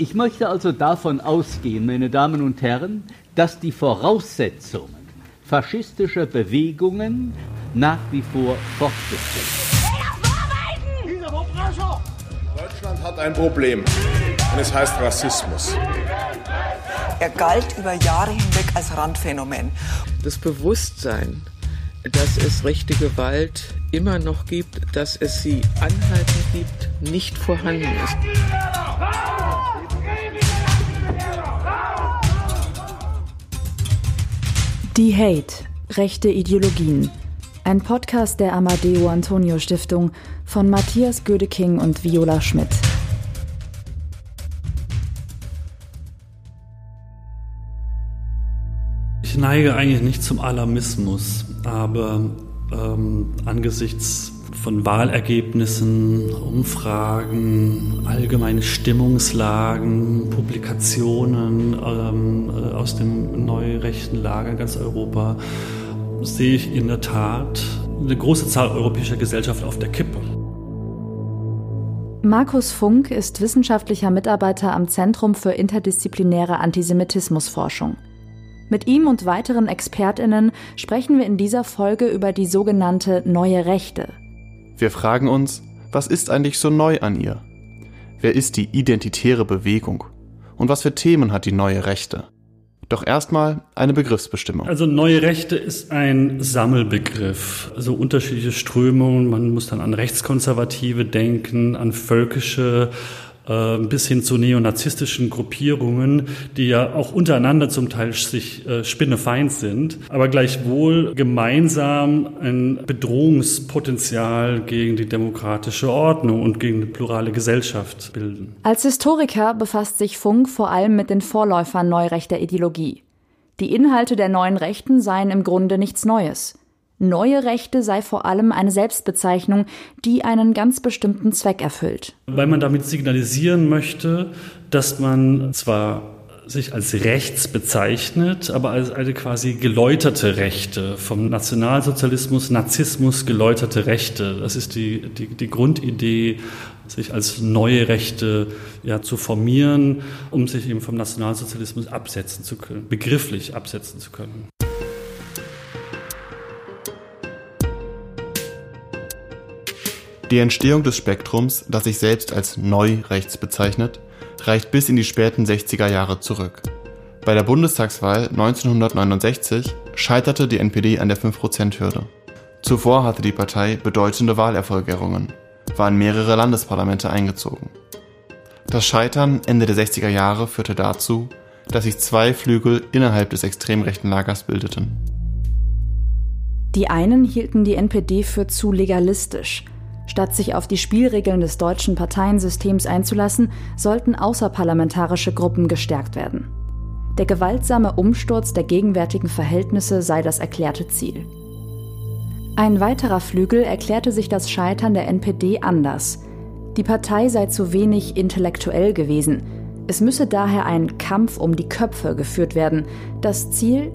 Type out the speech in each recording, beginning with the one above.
Ich möchte also davon ausgehen, meine Damen und Herren, dass die Voraussetzungen faschistischer Bewegungen nach wie vor fortbestehen. Deutschland hat ein Problem und es heißt Rassismus. Er galt über Jahre hinweg als Randphänomen. Das Bewusstsein, dass es rechte Gewalt immer noch gibt, dass es sie anhalten gibt, nicht vorhanden ist. Die Hate, rechte Ideologien. Ein Podcast der Amadeo Antonio Stiftung von Matthias Gödeking und Viola Schmidt. Ich neige eigentlich nicht zum Alarmismus, aber ähm, angesichts von Wahlergebnissen, Umfragen, allgemeine Stimmungslagen, Publikationen ähm, äh, aus dem neurechten Lager in ganz Europa, sehe ich in der Tat eine große Zahl europäischer Gesellschaften auf der Kippe. Markus Funk ist wissenschaftlicher Mitarbeiter am Zentrum für interdisziplinäre Antisemitismusforschung. Mit ihm und weiteren Expertinnen sprechen wir in dieser Folge über die sogenannte neue Rechte. Wir fragen uns, was ist eigentlich so neu an ihr? Wer ist die identitäre Bewegung? Und was für Themen hat die neue Rechte? Doch erstmal eine Begriffsbestimmung. Also neue Rechte ist ein Sammelbegriff. Also unterschiedliche Strömungen. Man muss dann an Rechtskonservative denken, an völkische bis hin zu neonazistischen Gruppierungen, die ja auch untereinander zum Teil sich äh, spinnefeind sind, aber gleichwohl gemeinsam ein Bedrohungspotenzial gegen die demokratische Ordnung und gegen die plurale Gesellschaft bilden. Als Historiker befasst sich Funk vor allem mit den Vorläufern neurechter Ideologie. Die Inhalte der neuen Rechten seien im Grunde nichts Neues. Neue Rechte sei vor allem eine Selbstbezeichnung, die einen ganz bestimmten Zweck erfüllt. Weil man damit signalisieren möchte, dass man zwar sich als rechts bezeichnet, aber als eine quasi geläuterte Rechte, vom Nationalsozialismus, Narzissmus geläuterte Rechte. Das ist die, die, die Grundidee, sich als neue Rechte ja, zu formieren, um sich eben vom Nationalsozialismus absetzen zu können, begrifflich absetzen zu können. Die Entstehung des Spektrums, das sich selbst als Neurechts bezeichnet, reicht bis in die späten 60er Jahre zurück. Bei der Bundestagswahl 1969 scheiterte die NPD an der 5%-Hürde. Zuvor hatte die Partei bedeutende Wahlerfolge errungen, war in mehrere Landesparlamente eingezogen. Das Scheitern Ende der 60er Jahre führte dazu, dass sich zwei Flügel innerhalb des extrem rechten Lagers bildeten. Die einen hielten die NPD für zu legalistisch – Statt sich auf die Spielregeln des deutschen Parteiensystems einzulassen, sollten außerparlamentarische Gruppen gestärkt werden. Der gewaltsame Umsturz der gegenwärtigen Verhältnisse sei das erklärte Ziel. Ein weiterer Flügel erklärte sich das Scheitern der NPD anders. Die Partei sei zu wenig intellektuell gewesen. Es müsse daher ein Kampf um die Köpfe geführt werden. Das Ziel?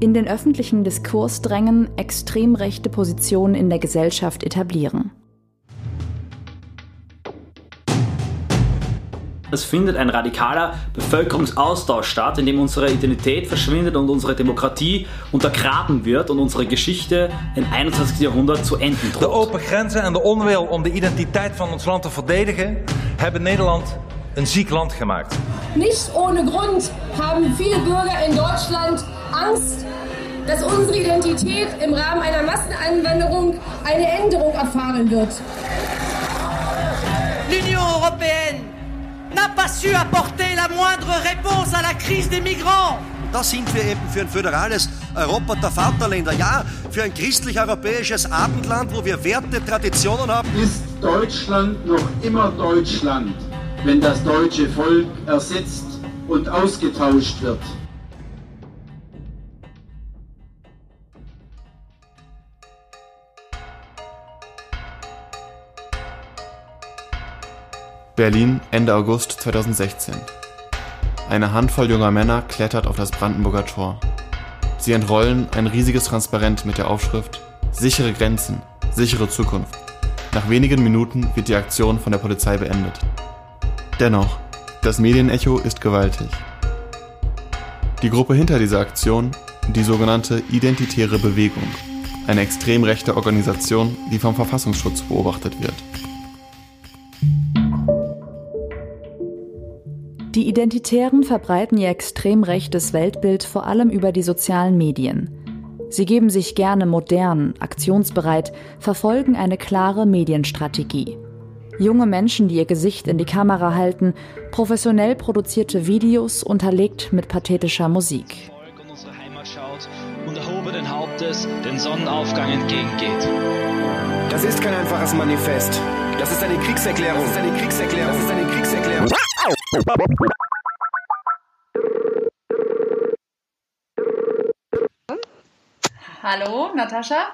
In den öffentlichen Diskurs drängen, extrem rechte Positionen in der Gesellschaft etablieren. Es findet ein radikaler Bevölkerungsaustausch statt, in dem unsere Identität verschwindet und unsere Demokratie untergraben wird und unsere Geschichte im 21. Jahrhundert zu enden droht. De open grenzen en de onwil om de identiteit van ons land te verdedigen hebben Nederland een ziek land gemaakt. Nicht ohne Grund haben viele Bürger in Deutschland Angst, dass unsere Identität im Rahmen einer Massenanwanderung eine Änderung erfahren wird. L'Union européenne n'a pas su apporter la moindre réponse à la crise des migrants. Da sind wir eben für ein föderales Europa der Vaterländer, ja, für ein christlich-europäisches Abendland, wo wir Werte, Traditionen haben. Ist Deutschland noch immer Deutschland, wenn das deutsche Volk ersetzt und ausgetauscht wird? Berlin, Ende August 2016. Eine Handvoll junger Männer klettert auf das Brandenburger Tor. Sie entrollen ein riesiges Transparent mit der Aufschrift Sichere Grenzen, sichere Zukunft. Nach wenigen Minuten wird die Aktion von der Polizei beendet. Dennoch, Das Medienecho ist gewaltig. Die Gruppe hinter dieser Aktion, die sogenannte Identitäre Bewegung, eine extrem rechte Organisation, die vom Verfassungsschutz beobachtet wird. Identitären verbreiten ihr extrem rechtes Weltbild vor allem über die sozialen Medien. Sie geben sich gerne modern, aktionsbereit, verfolgen eine klare Medienstrategie. Junge Menschen, die ihr Gesicht in die Kamera halten, professionell produzierte Videos unterlegt mit pathetischer Musik. Und erhobenen Hauptes den Sonnenaufgang entgegengeht. Das ist kein einfaches Manifest. Das ist eine Kriegserklärung. Das ist eine Kriegserklärung. Das ist eine Kriegserklärung. Hallo, Natascha?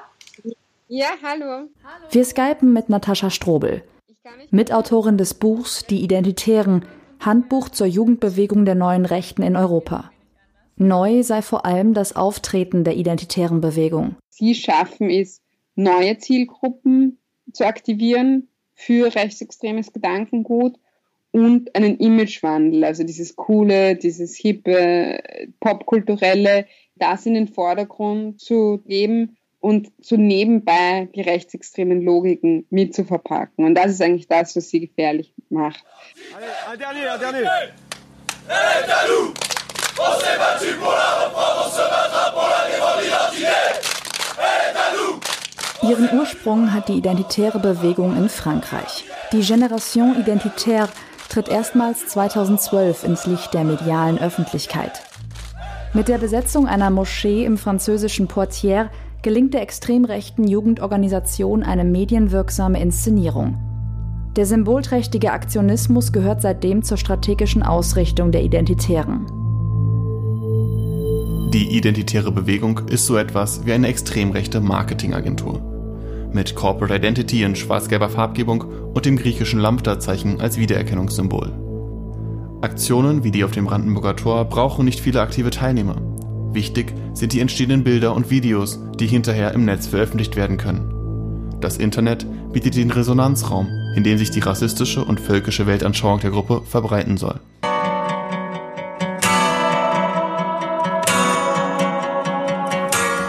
Ja, hallo. Wir skypen mit Natascha Strobel, Mitautorin des Buchs Die Identitären, Handbuch zur Jugendbewegung der neuen Rechten in Europa. Neu sei vor allem das Auftreten der identitären Bewegung. Sie schaffen es, neue Zielgruppen zu aktivieren für rechtsextremes Gedankengut und einen Imagewandel, also dieses coole, dieses hippe, popkulturelle, das in den Vordergrund zu geben und so nebenbei die rechtsextremen Logiken mitzuverpacken. Und das ist eigentlich das, was sie gefährlich macht. Un dernier, un dernier. On s'est battu pour la reprendre, on se battra pour la défendre l'identité. Elle est à nous. Ihren Ursprung hat die identitäre Bewegung in Frankreich. Die Génération Identitaire tritt erstmals 2012 ins Licht der medialen Öffentlichkeit. Mit der Besetzung einer Moschee im französischen Poitiers gelingt der extrem rechten Jugendorganisation eine medienwirksame Inszenierung. Der symbolträchtige Aktionismus gehört seitdem zur strategischen Ausrichtung der Identitären. Die Identitäre Bewegung ist so etwas wie eine extrem rechte Marketingagentur. Mit Corporate Identity in schwarz-gelber Farbgebung und dem griechischen Lambda-Zeichen als Wiedererkennungssymbol. Aktionen wie die auf dem Brandenburger Tor brauchen nicht viele aktive Teilnehmer. Wichtig sind die entstehenden Bilder und Videos, die hinterher im Netz veröffentlicht werden können. Das Internet bietet den Resonanzraum, in dem sich die rassistische und völkische Weltanschauung der Gruppe verbreiten soll.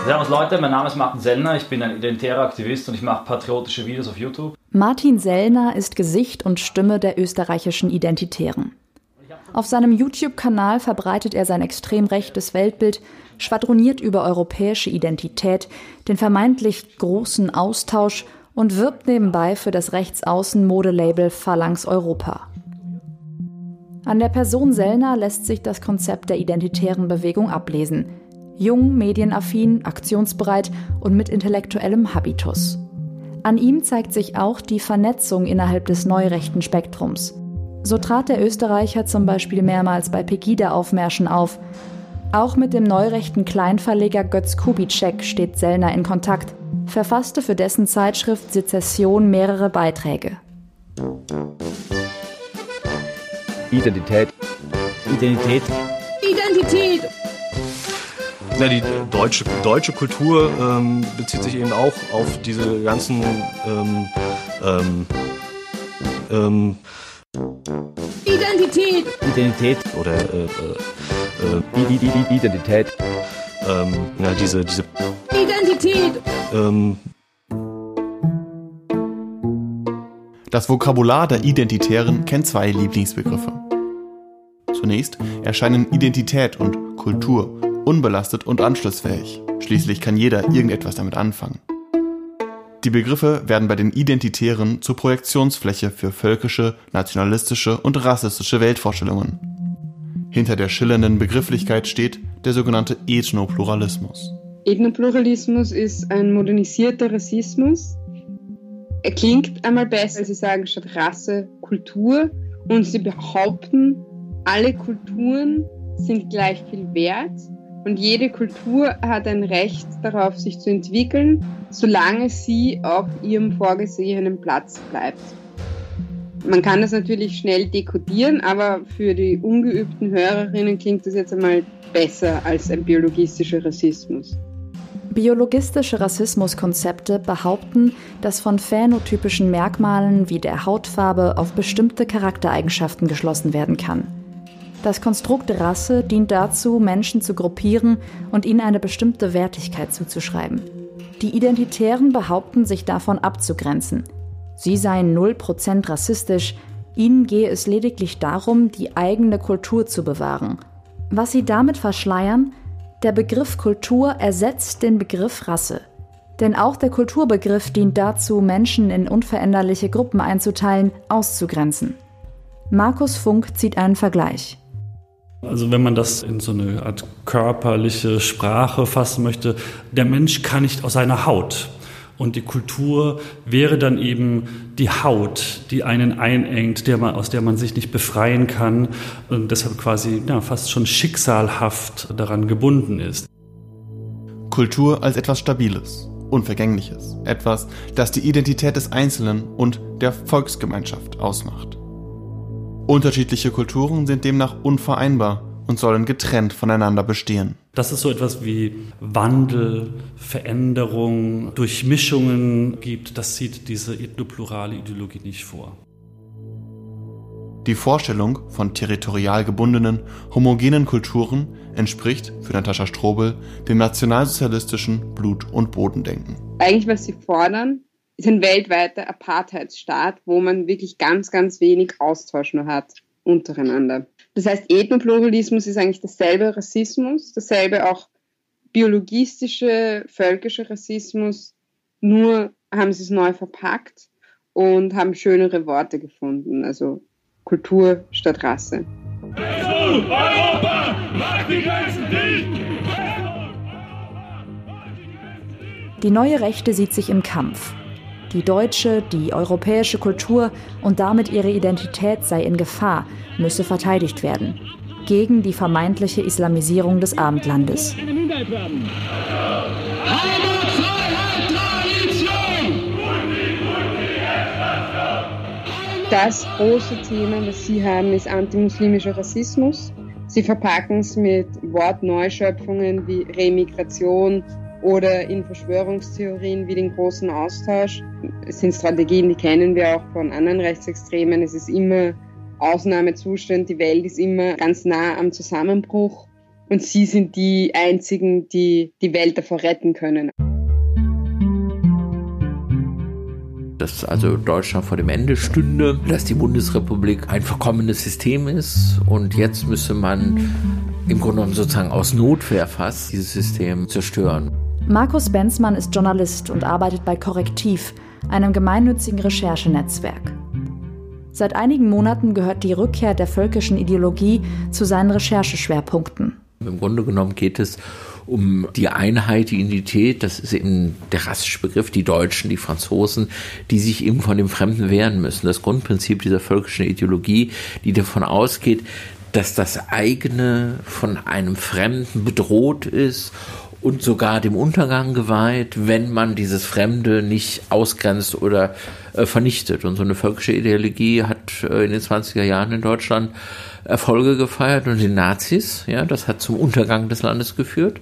Servus Leute, mein Name ist Martin Sellner, ich bin ein identitärer Aktivist und ich mache patriotische Videos auf YouTube. Martin Sellner ist Gesicht und Stimme der österreichischen Identitären. Auf seinem YouTube-Kanal verbreitet er sein extrem rechtes Weltbild, schwadroniert über europäische Identität, den vermeintlich großen Austausch und wirbt nebenbei für das Rechtsaußen-Modelabel Phalanx Europa. An der Person Sellner lässt sich das Konzept der identitären Bewegung ablesen. Jung, medienaffin, aktionsbereit und mit intellektuellem Habitus. An ihm zeigt sich auch die Vernetzung innerhalb des neurechten Spektrums. So trat der Österreicher zum Beispiel mehrmals bei Pegida-Aufmärschen auf. Auch mit dem neurechten Kleinverleger Götz Kubitschek steht Sellner in Kontakt, verfasste für dessen Zeitschrift Sezession mehrere Beiträge. Identität. Identität. Identität. Ja, die deutsche, deutsche Kultur ähm, bezieht sich eben auch auf diese ganzen ähm, ähm, ähm, Identität. Identität. oder äh, äh, äh, Identität. Ähm, ja, diese, diese Identität. ähm, Das Vokabular der Identitären kennt zwei Lieblingsbegriffe. Zunächst erscheinen Identität und Kultur unbelastet und anschlussfähig. Schließlich kann jeder irgendetwas damit anfangen. Die Begriffe werden bei den Identitären zur Projektionsfläche für völkische, nationalistische und rassistische Weltvorstellungen. Hinter der schillernden Begrifflichkeit steht der sogenannte Ethnopluralismus. Ethnopluralismus ist ein modernisierter Rassismus. Er klingt einmal besser, sie sagen statt Rasse Kultur und sie behaupten, alle Kulturen sind gleich viel wert und jede Kultur hat ein Recht darauf, sich zu entwickeln, solange sie auf ihrem vorgesehenen Platz bleibt. Man kann das natürlich schnell dekodieren, aber für die ungeübten Hörerinnen klingt das jetzt einmal besser als ein biologistischer Rassismus. Biologistische Rassismuskonzepte behaupten, dass von phänotypischen Merkmalen wie der Hautfarbe auf bestimmte Charaktereigenschaften geschlossen werden kann. Das Konstrukt Rasse dient dazu, Menschen zu gruppieren und ihnen eine bestimmte Wertigkeit zuzuschreiben. Die Identitären behaupten, sich davon abzugrenzen. Sie seien 0% rassistisch, ihnen gehe es lediglich darum, die eigene Kultur zu bewahren. Was sie damit verschleiern, der Begriff Kultur ersetzt den Begriff Rasse. Denn auch der Kulturbegriff dient dazu, Menschen in unveränderliche Gruppen einzuteilen, auszugrenzen. Markus Funk zieht einen Vergleich. Also wenn man das in so eine Art körperliche Sprache fassen möchte, der Mensch kann nicht aus seiner Haut. Und die Kultur wäre dann eben die Haut, die einen einengt, der man, aus der man sich nicht befreien kann und deshalb quasi ja, fast schon schicksalhaft daran gebunden ist. Kultur als etwas Stabiles, Unvergängliches, etwas, das die Identität des Einzelnen und der Volksgemeinschaft ausmacht. Unterschiedliche Kulturen sind demnach unvereinbar und sollen getrennt voneinander bestehen. Dass es so etwas wie Wandel, Veränderung, Durchmischungen gibt, das sieht diese ethnoplurale Ideologie nicht vor. Die Vorstellung von territorial gebundenen, homogenen Kulturen entspricht für Natascha Strobel dem nationalsozialistischen Blut- und Bodendenken. Eigentlich, was sie fordern, ist ein weltweiter Apartheidsstaat, wo man wirklich ganz, ganz wenig Austausch nur hat untereinander. Das heißt, Ethnopluralismus ist eigentlich dasselbe Rassismus, dasselbe auch biologistische, völkische Rassismus, nur haben sie es neu verpackt und haben schönere Worte gefunden, also Kultur statt Rasse. Die neue Rechte sieht sich im Kampf. Die deutsche, die europäische Kultur und damit ihre Identität sei in Gefahr, müsse verteidigt werden. Gegen die vermeintliche Islamisierung des Abendlandes. Das große Thema, das Sie haben, ist antimuslimischer Rassismus. Sie verpacken es mit Wortneuschöpfungen wie Remigration, oder in Verschwörungstheorien wie den großen Austausch. Es sind Strategien, die kennen wir auch von anderen Rechtsextremen. Es ist immer Ausnahmezustand, die Welt ist immer ganz nah am Zusammenbruch und sie sind die einzigen, die die Welt davor retten können. dass also Deutschland vor dem Ende stünde, dass die Bundesrepublik ein verkommenes System ist und jetzt müsse man im Grunde genommen sozusagen aus Notwehr fast dieses System zerstören. Markus Benzmann ist Journalist und arbeitet bei Korrektiv, einem gemeinnützigen Recherchenetzwerk. Seit einigen Monaten gehört die Rückkehr der völkischen Ideologie zu seinen Rechercheschwerpunkten. Im Grunde genommen geht es um die Einheit, die Identität, das ist eben der rassische Begriff, die Deutschen, die Franzosen, die sich eben von dem Fremden wehren müssen. Das Grundprinzip dieser völkischen Ideologie, die davon ausgeht, dass das eigene von einem Fremden bedroht ist und sogar dem Untergang geweiht, wenn man dieses Fremde nicht ausgrenzt oder äh, vernichtet. Und so eine völkische Ideologie hat äh, in den 20er Jahren in Deutschland Erfolge gefeiert und die Nazis, ja, das hat zum Untergang des Landes geführt.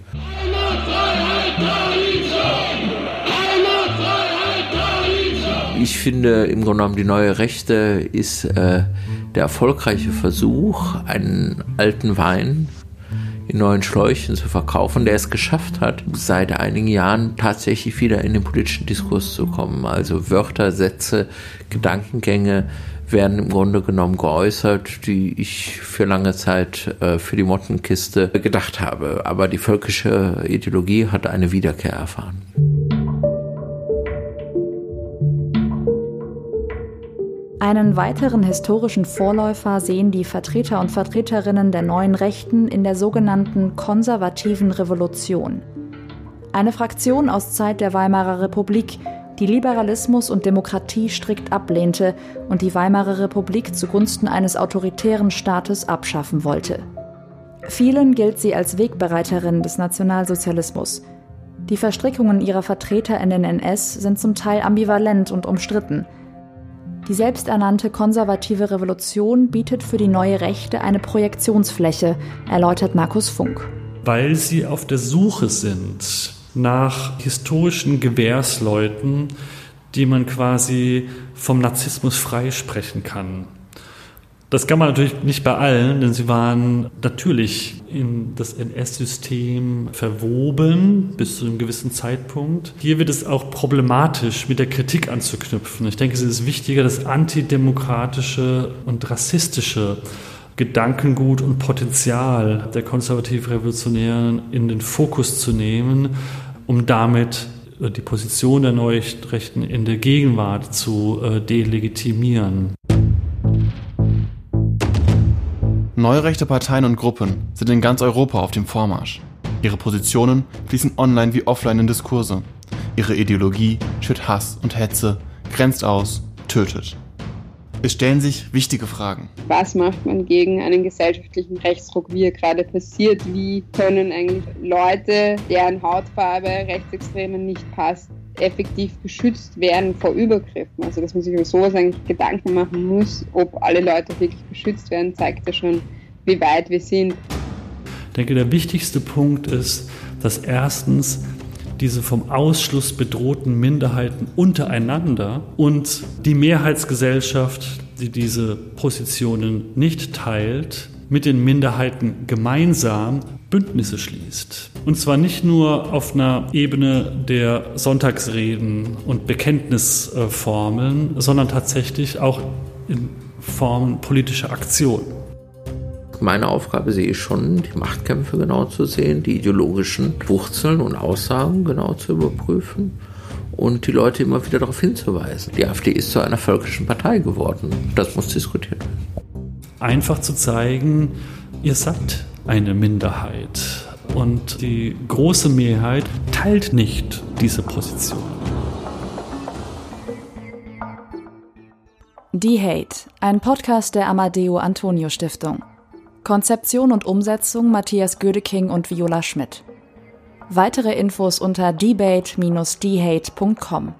Ich finde im Grunde genommen die neue Rechte ist äh, der erfolgreiche Versuch, einen alten Wein in neuen Schläuchen zu verkaufen, der es geschafft hat, seit einigen Jahren tatsächlich wieder in den politischen Diskurs zu kommen. Also Wörter, Sätze, Gedankengänge werden im Grunde genommen geäußert, die ich für lange Zeit äh, für die Mottenkiste gedacht habe. Aber die völkische Ideologie hat eine Wiederkehr erfahren. Einen weiteren historischen Vorläufer sehen die Vertreter und Vertreterinnen der neuen Rechten in der sogenannten konservativen Revolution. Eine Fraktion aus Zeit der Weimarer Republik, die Liberalismus und Demokratie strikt ablehnte und die Weimarer Republik zugunsten eines autoritären Staates abschaffen wollte. Vielen gilt sie als Wegbereiterin des Nationalsozialismus. Die Verstrickungen ihrer Vertreter in den NS sind zum Teil ambivalent und umstritten – die selbsternannte konservative Revolution bietet für die neue Rechte eine Projektionsfläche, erläutert Markus Funk. Weil sie auf der Suche sind nach historischen Gewährsleuten, die man quasi vom Narzissmus freisprechen kann. Das kann man natürlich nicht bei allen, denn sie waren natürlich in das NS-System verwoben bis zu einem gewissen Zeitpunkt. Hier wird es auch problematisch, mit der Kritik anzuknüpfen. Ich denke, es ist wichtiger, das antidemokratische und rassistische Gedankengut und Potenzial der konservativ-revolutionären in den Fokus zu nehmen, um damit äh, die Position der Neurechten in der Gegenwart zu äh, delegitimieren. Neurechte Parteien und Gruppen sind in ganz Europa auf dem Vormarsch. Ihre Positionen fließen online wie offline in Diskurse. Ihre Ideologie schürt Hass und Hetze, grenzt aus, tötet. Es stellen sich wichtige Fragen. Was macht man gegen einen gesellschaftlichen Rechtsruck, wie er gerade passiert? Wie können eigentlich Leute, deren Hautfarbe Rechtsextremen nicht passt, effektiv geschützt werden vor Übergriffen. Also dass man sich über sowas eigentlich Gedanken machen muss, ob alle Leute wirklich geschützt werden, zeigt ja schon, wie weit wir sind. Ich denke, der wichtigste Punkt ist, dass erstens diese vom Ausschluss bedrohten Minderheiten untereinander und die Mehrheitsgesellschaft, die diese Positionen nicht teilt, mit den Minderheiten gemeinsam Bündnisse schließt. Und zwar nicht nur auf einer Ebene der Sonntagsreden und Bekenntnisformeln, sondern tatsächlich auch in Form politischer Aktion. Meine Aufgabe sehe ich schon, die Machtkämpfe genau zu sehen, die ideologischen Wurzeln und Aussagen genau zu überprüfen und die Leute immer wieder darauf hinzuweisen. Die AfD ist zu einer völkischen Partei geworden. Das muss diskutiert werden. Einfach zu zeigen, ihr seid eine Minderheit und die große Mehrheit teilt nicht diese Position. Die Hate, ein Podcast der Amadeo Antonio Stiftung. Konzeption und Umsetzung Matthias Gödeking und Viola Schmidt. Weitere Infos unter debate-dhate.com.